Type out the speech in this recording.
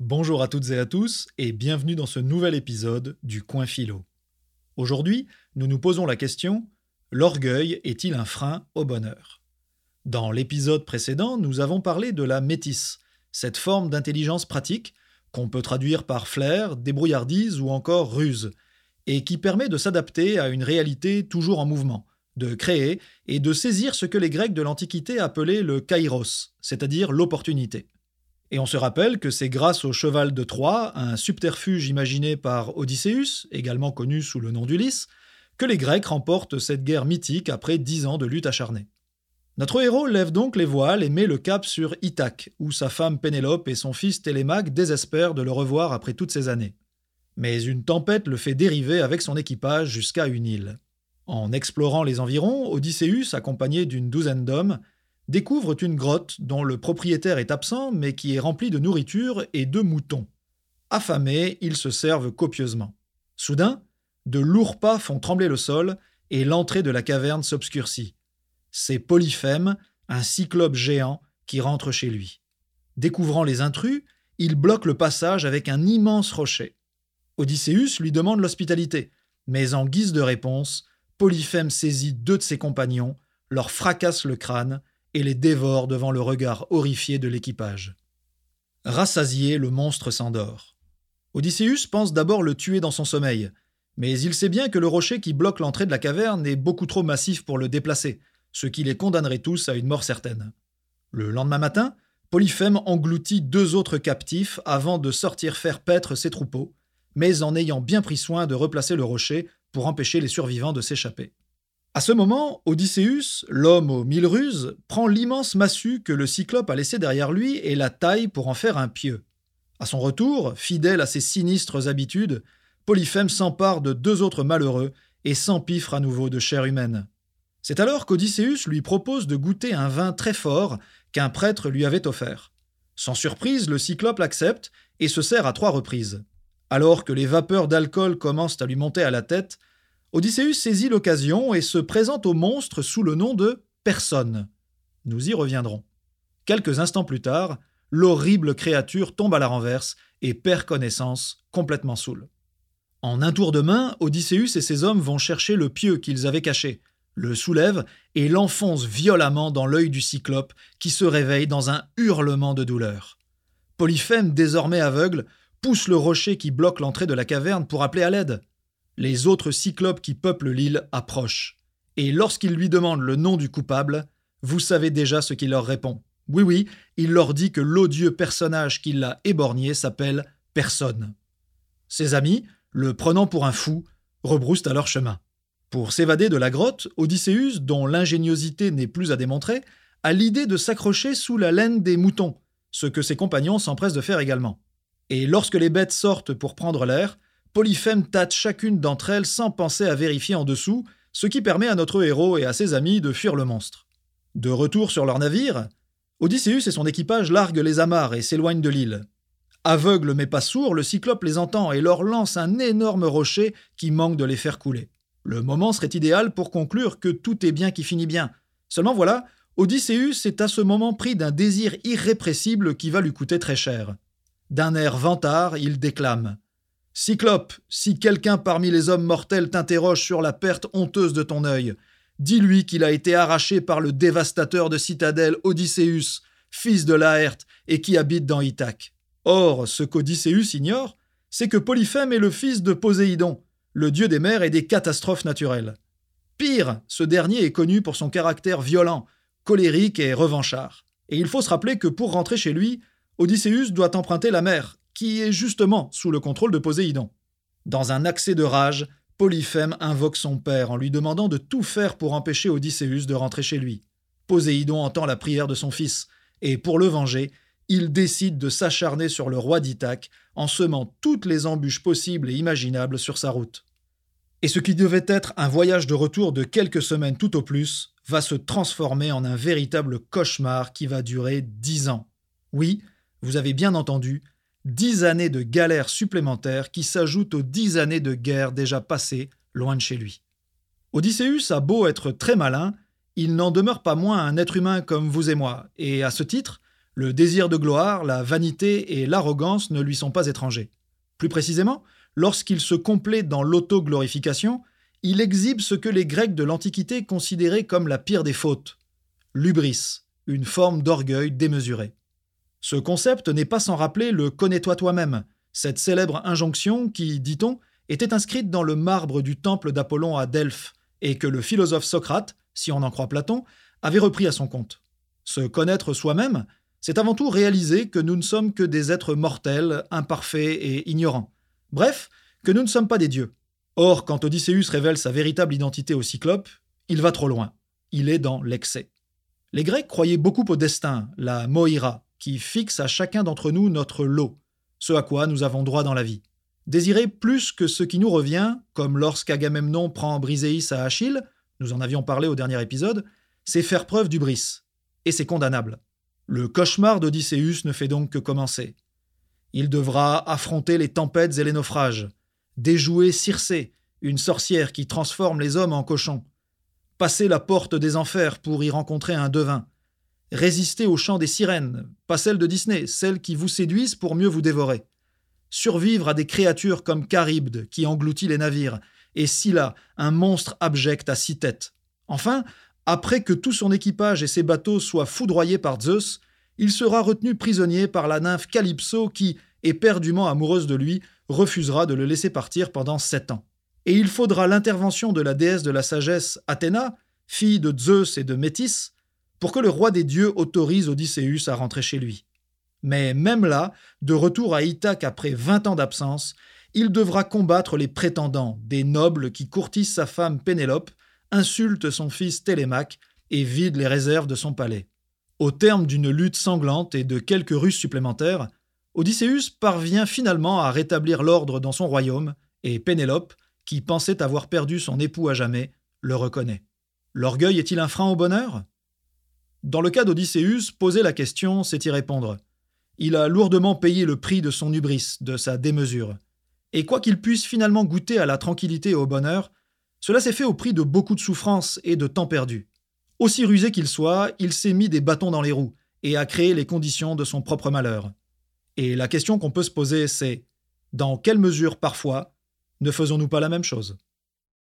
Bonjour à toutes et à tous et bienvenue dans ce nouvel épisode du Coin Philo. Aujourd'hui, nous nous posons la question L'orgueil est-il un frein au bonheur? Dans l'épisode précédent, nous avons parlé de la métisse, cette forme d'intelligence pratique qu'on peut traduire par flair, débrouillardise ou encore ruse, et qui permet de s'adapter à une réalité toujours en mouvement, de créer et de saisir ce que les Grecs de l'Antiquité appelaient le kairos, c'est-à-dire l'opportunité. Et on se rappelle que c'est grâce au cheval de Troie, un subterfuge imaginé par Odysseus, également connu sous le nom d'Ulysse, que les Grecs remportent cette guerre mythique après dix ans de lutte acharnée. Notre héros lève donc les voiles et met le cap sur Ithaque, où sa femme Pénélope et son fils Télémaque désespèrent de le revoir après toutes ces années. Mais une tempête le fait dériver avec son équipage jusqu'à une île. En explorant les environs, Odysseus, accompagné d'une douzaine d'hommes, découvrent une grotte dont le propriétaire est absent mais qui est remplie de nourriture et de moutons. Affamés, ils se servent copieusement. Soudain, de lourds pas font trembler le sol et l'entrée de la caverne s'obscurcit. C'est Polyphème, un cyclope géant, qui rentre chez lui. Découvrant les intrus, il bloque le passage avec un immense rocher. Odysseus lui demande l'hospitalité, mais en guise de réponse, Polyphème saisit deux de ses compagnons, leur fracasse le crâne et les dévore devant le regard horrifié de l'équipage. Rassasié, le monstre s'endort. Odysseus pense d'abord le tuer dans son sommeil, mais il sait bien que le rocher qui bloque l'entrée de la caverne est beaucoup trop massif pour le déplacer, ce qui les condamnerait tous à une mort certaine. Le lendemain matin, Polyphème engloutit deux autres captifs avant de sortir faire paître ses troupeaux, mais en ayant bien pris soin de replacer le rocher pour empêcher les survivants de s'échapper. À ce moment, Odysseus, l'homme aux mille ruses, prend l'immense massue que le cyclope a laissée derrière lui et la taille pour en faire un pieu. À son retour, fidèle à ses sinistres habitudes, Polyphème s'empare de deux autres malheureux et s'empiffre à nouveau de chair humaine. C'est alors qu'Odysseus lui propose de goûter un vin très fort qu'un prêtre lui avait offert. Sans surprise, le cyclope l'accepte et se sert à trois reprises. Alors que les vapeurs d'alcool commencent à lui monter à la tête, Odysseus saisit l'occasion et se présente au monstre sous le nom de Personne. Nous y reviendrons. Quelques instants plus tard, l'horrible créature tombe à la renverse et perd connaissance, complètement saoul. En un tour de main, Odysseus et ses hommes vont chercher le pieu qu'ils avaient caché, le soulèvent et l'enfoncent violemment dans l'œil du cyclope qui se réveille dans un hurlement de douleur. Polyphème, désormais aveugle, pousse le rocher qui bloque l'entrée de la caverne pour appeler à l'aide. Les autres cyclopes qui peuplent l'île approchent. Et lorsqu'ils lui demandent le nom du coupable, vous savez déjà ce qu'il leur répond. Oui, oui, il leur dit que l'odieux personnage qui l'a éborgné s'appelle Personne. Ses amis, le prenant pour un fou, rebroussent à leur chemin. Pour s'évader de la grotte, Odysseus, dont l'ingéniosité n'est plus à démontrer, a l'idée de s'accrocher sous la laine des moutons, ce que ses compagnons s'empressent de faire également. Et lorsque les bêtes sortent pour prendre l'air, Polyphème tâte chacune d'entre elles sans penser à vérifier en dessous, ce qui permet à notre héros et à ses amis de fuir le monstre. De retour sur leur navire, Odysseus et son équipage larguent les amarres et s'éloignent de l'île. Aveugle mais pas sourd, le cyclope les entend et leur lance un énorme rocher qui manque de les faire couler. Le moment serait idéal pour conclure que tout est bien qui finit bien. Seulement voilà, Odysseus est à ce moment pris d'un désir irrépressible qui va lui coûter très cher. D'un air vantard, il déclame Cyclope, si quelqu'un parmi les hommes mortels t'interroge sur la perte honteuse de ton œil, dis-lui qu'il a été arraché par le dévastateur de citadelle Odysseus, fils de Laerte, et qui habite dans Ithaque. Or, ce qu'Odysseus ignore, c'est que Polyphème est le fils de Poséidon, le dieu des mers et des catastrophes naturelles. Pire, ce dernier est connu pour son caractère violent, colérique et revanchard. Et il faut se rappeler que pour rentrer chez lui, Odysseus doit emprunter la mer, qui est justement sous le contrôle de Poséidon. Dans un accès de rage, Polyphème invoque son père en lui demandant de tout faire pour empêcher Odysseus de rentrer chez lui. Poséidon entend la prière de son fils, et pour le venger, il décide de s'acharner sur le roi d'Ithaque en semant toutes les embûches possibles et imaginables sur sa route. Et ce qui devait être un voyage de retour de quelques semaines tout au plus va se transformer en un véritable cauchemar qui va durer dix ans. Oui, vous avez bien entendu, dix années de galère supplémentaires qui s'ajoutent aux dix années de guerre déjà passées loin de chez lui. Odysseus a beau être très malin, il n'en demeure pas moins un être humain comme vous et moi, et à ce titre, Le désir de gloire, la vanité et l'arrogance ne lui sont pas étrangers. Plus précisément, lorsqu'il se complaît dans l'auto-glorification, il exhibe ce que les Grecs de l'Antiquité considéraient comme la pire des fautes, l'ubris, une forme d'orgueil démesuré. Ce concept n'est pas sans rappeler le connais-toi toi-même, cette célèbre injonction qui, dit-on, était inscrite dans le marbre du temple d'Apollon à Delphes, et que le philosophe Socrate, si on en croit Platon, avait repris à son compte. Se connaître soi-même, c'est avant tout réaliser que nous ne sommes que des êtres mortels, imparfaits et ignorants. Bref, que nous ne sommes pas des dieux. Or, quand Odysseus révèle sa véritable identité au Cyclope, il va trop loin. Il est dans l'excès. Les Grecs croyaient beaucoup au destin, la moira, qui fixe à chacun d'entre nous notre lot, ce à quoi nous avons droit dans la vie. Désirer plus que ce qui nous revient, comme lorsqu'Agamemnon prend Briséis à Achille, nous en avions parlé au dernier épisode, c'est faire preuve d'ubris, et c'est condamnable. Le cauchemar d'Odysseus ne fait donc que commencer. Il devra affronter les tempêtes et les naufrages, déjouer Circé, une sorcière qui transforme les hommes en cochons, passer la porte des enfers pour y rencontrer un devin, résister au chant des sirènes, pas celles de Disney, celles qui vous séduisent pour mieux vous dévorer, survivre à des créatures comme Charybde qui engloutit les navires, et Scylla, un monstre abject à six têtes. Enfin, après que tout son équipage et ses bateaux soient foudroyés par Zeus, il sera retenu prisonnier par la nymphe Calypso qui, éperdument amoureuse de lui, refusera de le laisser partir pendant sept ans. Et il faudra l'intervention de la déesse de la sagesse Athéna, fille de Zeus et de Métis, pour que le roi des dieux autorise Odysseus à rentrer chez lui. Mais même là, de retour à Ithaque après vingt ans d'absence, il devra combattre les prétendants, des nobles qui courtisent sa femme Pénélope, insultent son fils Télémaque et vident les réserves de son palais. Au terme d'une lutte sanglante et de quelques ruses supplémentaires, Odysseus parvient finalement à rétablir l'ordre dans son royaume, et Pénélope, qui pensait avoir perdu son époux à jamais, le reconnaît. L'orgueil est-il un frein au bonheur? Dans le cas d'Odysseus, poser la question, c'est y répondre. Il a lourdement payé le prix de son hubris, de sa démesure. Et quoi qu'il puisse finalement goûter à la tranquillité et au bonheur, cela s'est fait au prix de beaucoup de souffrances et de temps perdu. Aussi rusé qu'il soit, il s'est mis des bâtons dans les roues et a créé les conditions de son propre malheur. Et la question qu'on peut se poser, c'est dans quelle mesure parfois ne faisons-nous pas la même chose?